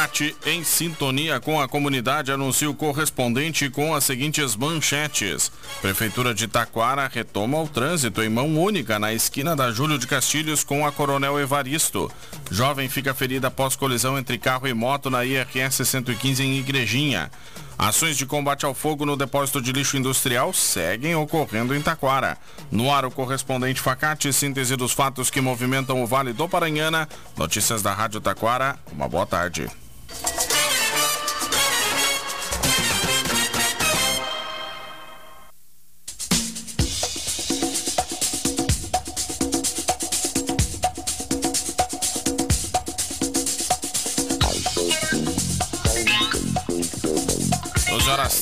Facate, em sintonia com a comunidade, anuncia o correspondente com as seguintes manchetes. Prefeitura de Taquara retoma o trânsito em mão única na esquina da Júlio de Castilhos com a Coronel Evaristo. Jovem fica ferida após colisão entre carro e moto na IRS 115 em Igrejinha. Ações de combate ao fogo no depósito de lixo industrial seguem ocorrendo em Taquara. No ar, o correspondente Facate, síntese dos fatos que movimentam o Vale do Paranhana. Notícias da Rádio Taquara. Uma boa tarde.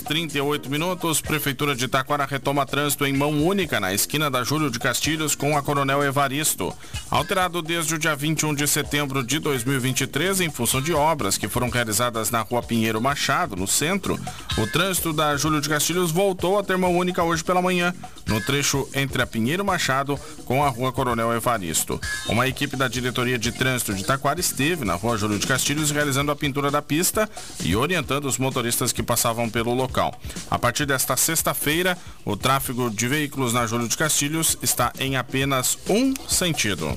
38 minutos, Prefeitura de Taquara retoma trânsito em mão única na esquina da Júlio de Castilhos com a Coronel Evaristo. Alterado desde o dia 21 de setembro de 2023 em função de obras que foram realizadas na Rua Pinheiro Machado, no centro, o trânsito da Júlio de Castilhos voltou a ter mão única hoje pela manhã, no trecho entre a Pinheiro Machado com a Rua Coronel Evaristo. Uma equipe da Diretoria de Trânsito de Taquara esteve na Rua Júlio de Castilhos realizando a pintura da pista e orientando os motoristas que passavam pelo local local. A partir desta sexta-feira, o tráfego de veículos na Júlio de Castilhos está em apenas um sentido.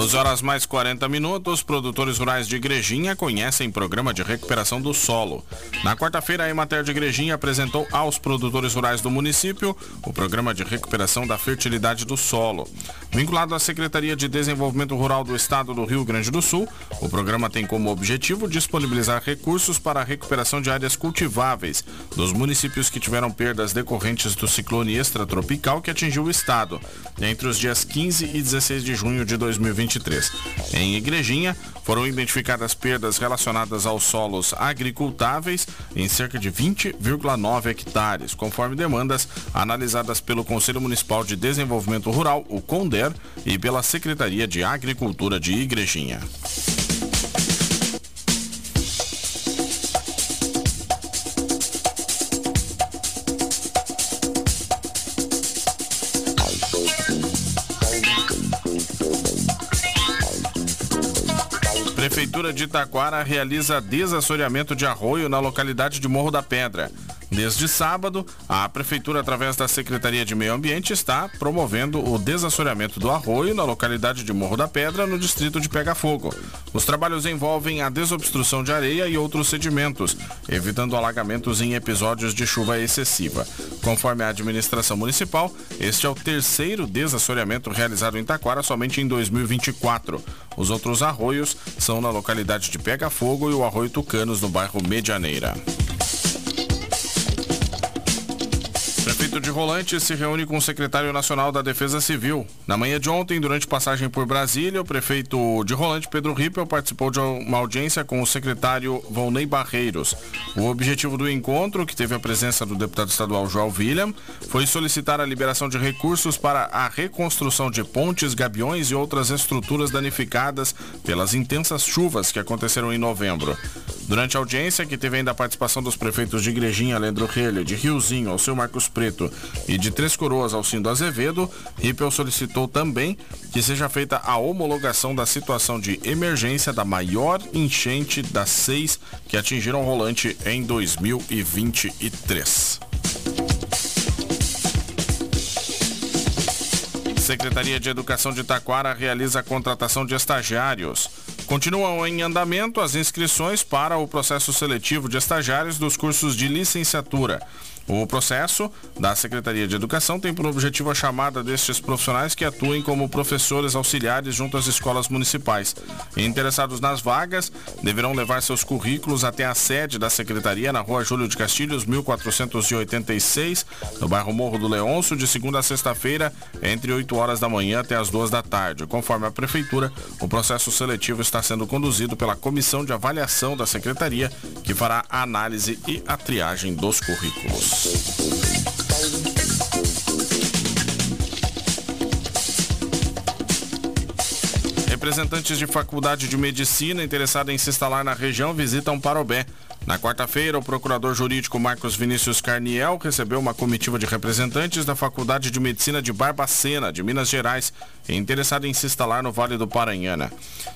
12 horas mais 40 minutos, produtores rurais de Igrejinha conhecem programa de recuperação do solo. Na quarta-feira, a Emater de Igrejinha apresentou aos produtores rurais do município o programa de recuperação da fertilidade do solo. Vinculado à Secretaria de Desenvolvimento Rural do Estado do Rio Grande do Sul, o programa tem como objetivo disponibilizar recursos para a recuperação de áreas cultiváveis dos municípios que tiveram perdas decorrentes do ciclone extratropical que atingiu o estado entre os dias 15 e 16 de junho de 2020. 2023. Em Igrejinha, foram identificadas perdas relacionadas aos solos agricultáveis em cerca de 20,9 hectares, conforme demandas analisadas pelo Conselho Municipal de Desenvolvimento Rural, o CONDER, e pela Secretaria de Agricultura de Igrejinha. Prefeitura de Itaquara realiza desassoreamento de arroio na localidade de Morro da Pedra. Desde sábado, a Prefeitura, através da Secretaria de Meio Ambiente, está promovendo o desassoreamento do arroio na localidade de Morro da Pedra, no distrito de Pega Fogo. Os trabalhos envolvem a desobstrução de areia e outros sedimentos, evitando alagamentos em episódios de chuva excessiva. Conforme a administração municipal, este é o terceiro desassoreamento realizado em Taquara somente em 2024. Os outros arroios são na localidade de Pega Fogo e o Arroio Tucanos, no bairro Medianeira. Prefeito de Rolante se reúne com o secretário nacional da Defesa Civil. Na manhã de ontem, durante passagem por Brasília, o prefeito de Rolante, Pedro Rippel, participou de uma audiência com o secretário Volney Barreiros. O objetivo do encontro, que teve a presença do deputado estadual João William, foi solicitar a liberação de recursos para a reconstrução de pontes, gabiões e outras estruturas danificadas pelas intensas chuvas que aconteceram em novembro. Durante a audiência, que teve ainda a participação dos prefeitos de Igrejinha, Leandro Relho, de Riozinho, ao seu Marcos Preto e de Três Coroas, Alcindo Azevedo, Rippel solicitou também que seja feita a homologação da situação de emergência da maior enchente das seis que atingiram o rolante em 2023. Secretaria de Educação de Taquara realiza a contratação de estagiários. Continuam em andamento as inscrições para o processo seletivo de estagiários dos cursos de licenciatura. O processo da Secretaria de Educação tem por objetivo a chamada destes profissionais que atuem como professores auxiliares junto às escolas municipais. Interessados nas vagas deverão levar seus currículos até a sede da Secretaria na Rua Júlio de Castilhos, 1486, no bairro Morro do Leôncio, de segunda a sexta-feira, entre 8 horas da manhã até as 2 da tarde. Conforme a Prefeitura, o processo seletivo está sendo conduzido pela Comissão de Avaliação da Secretaria, que fará a análise e a triagem dos currículos. Representantes de faculdade de medicina interessados em se instalar na região visitam Parobé. Na quarta-feira, o procurador jurídico Marcos Vinícius Carniel recebeu uma comitiva de representantes da Faculdade de Medicina de Barbacena, de Minas Gerais, interessada em se instalar no Vale do Paranhana.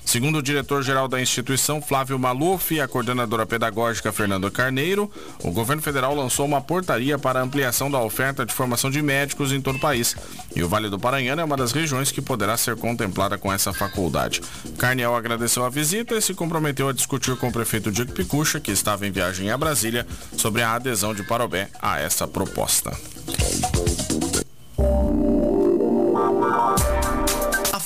Segundo o diretor-geral da instituição, Flávio Maluf, e a coordenadora pedagógica Fernanda Carneiro, o governo federal lançou uma portaria para ampliação da oferta de formação de médicos em todo o país. E o Vale do Paranhana é uma das regiões que poderá ser contemplada com essa faculdade. Carniel agradeceu a visita e se comprometeu a discutir com o prefeito Diego Picucha, que estava em viagem a Brasília sobre a adesão de Parobé a essa proposta.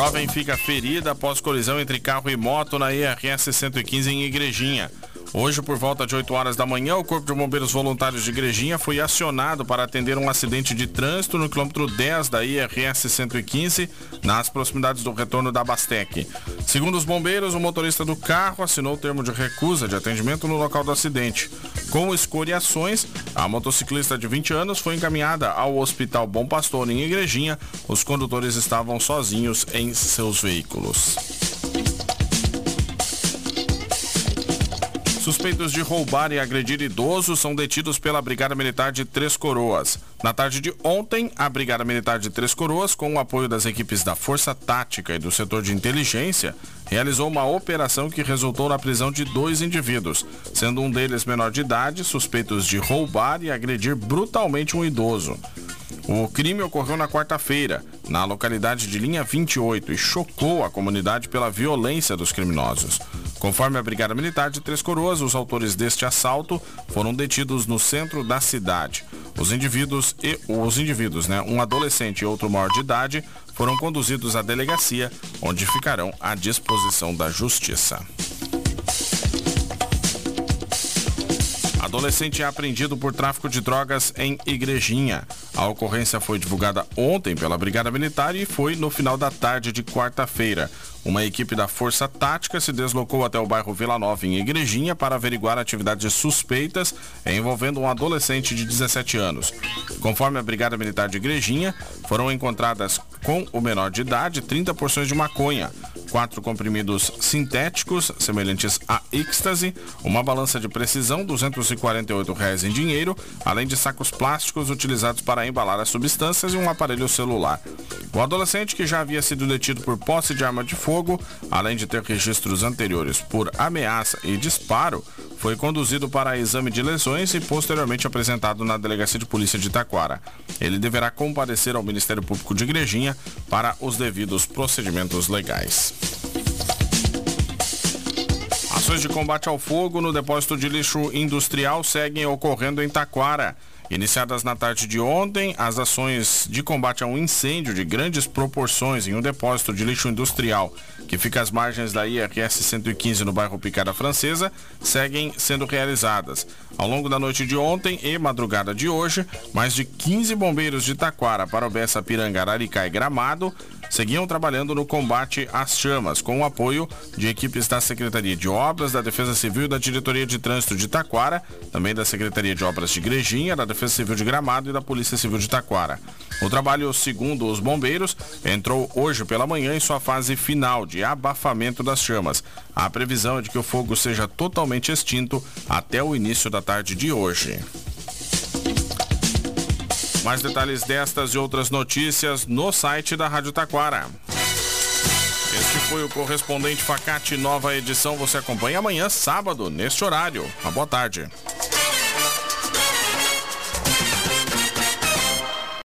Jovem fica ferida após colisão entre carro e moto na IRS 115 em Igrejinha. Hoje, por volta de 8 horas da manhã, o Corpo de Bombeiros Voluntários de Igrejinha foi acionado para atender um acidente de trânsito no quilômetro 10 da IRS 115, nas proximidades do retorno da Bastec. Segundo os bombeiros, o motorista do carro assinou o termo de recusa de atendimento no local do acidente. Com escoriações, a motociclista de 20 anos foi encaminhada ao Hospital Bom Pastor em Igrejinha. Os condutores estavam sozinhos em seus veículos. Suspeitos de roubar e agredir idosos são detidos pela Brigada Militar de Três Coroas. Na tarde de ontem, a Brigada Militar de Três Coroas, com o apoio das equipes da Força Tática e do setor de inteligência, realizou uma operação que resultou na prisão de dois indivíduos, sendo um deles menor de idade, suspeitos de roubar e agredir brutalmente um idoso. O crime ocorreu na quarta-feira, na localidade de Linha 28, e chocou a comunidade pela violência dos criminosos. Conforme a Brigada Militar de Três Coroas, os autores deste assalto foram detidos no centro da cidade. Os indivíduos e os indivíduos, né, um adolescente e outro maior de idade, foram conduzidos à delegacia, onde ficarão à disposição da justiça. Adolescente é apreendido por tráfico de drogas em Igrejinha. A ocorrência foi divulgada ontem pela Brigada Militar e foi no final da tarde de quarta-feira. Uma equipe da Força Tática se deslocou até o bairro Vila Nova, em Igrejinha, para averiguar atividades suspeitas envolvendo um adolescente de 17 anos. Conforme a Brigada Militar de Igrejinha, foram encontradas com o menor de idade 30 porções de maconha, quatro comprimidos sintéticos semelhantes a êxtase, uma balança de precisão, 248 reais em dinheiro, além de sacos plásticos utilizados para embalar as substâncias e um aparelho celular. O adolescente, que já havia sido detido por posse de arma de fogo, fogo, além de ter registros anteriores por ameaça e disparo, foi conduzido para exame de lesões e posteriormente apresentado na Delegacia de Polícia de Taquara. Ele deverá comparecer ao Ministério Público de Igrejinha para os devidos procedimentos legais. Ações de combate ao fogo no depósito de lixo industrial seguem ocorrendo em Taquara. Iniciadas na tarde de ontem, as ações de combate a um incêndio de grandes proporções em um depósito de lixo industrial, que fica às margens da IRS 115 no bairro Picada Francesa, seguem sendo realizadas. Ao longo da noite de ontem e madrugada de hoje, mais de 15 bombeiros de Taquara, Parobessa, Piranga, Araricá e Gramado seguiam trabalhando no combate às chamas, com o apoio de equipes da Secretaria de Obras, da Defesa Civil e da Diretoria de Trânsito de Taquara, também da Secretaria de Obras de Igrejinha, da Defesa Defesa Civil de Gramado e da Polícia Civil de Taquara. O trabalho, segundo os bombeiros, entrou hoje pela manhã em sua fase final de abafamento das chamas. A previsão é de que o fogo seja totalmente extinto até o início da tarde de hoje. Mais detalhes destas e outras notícias no site da Rádio Taquara. Este foi o correspondente Facate Nova Edição. Você acompanha amanhã, sábado, neste horário. Uma boa tarde.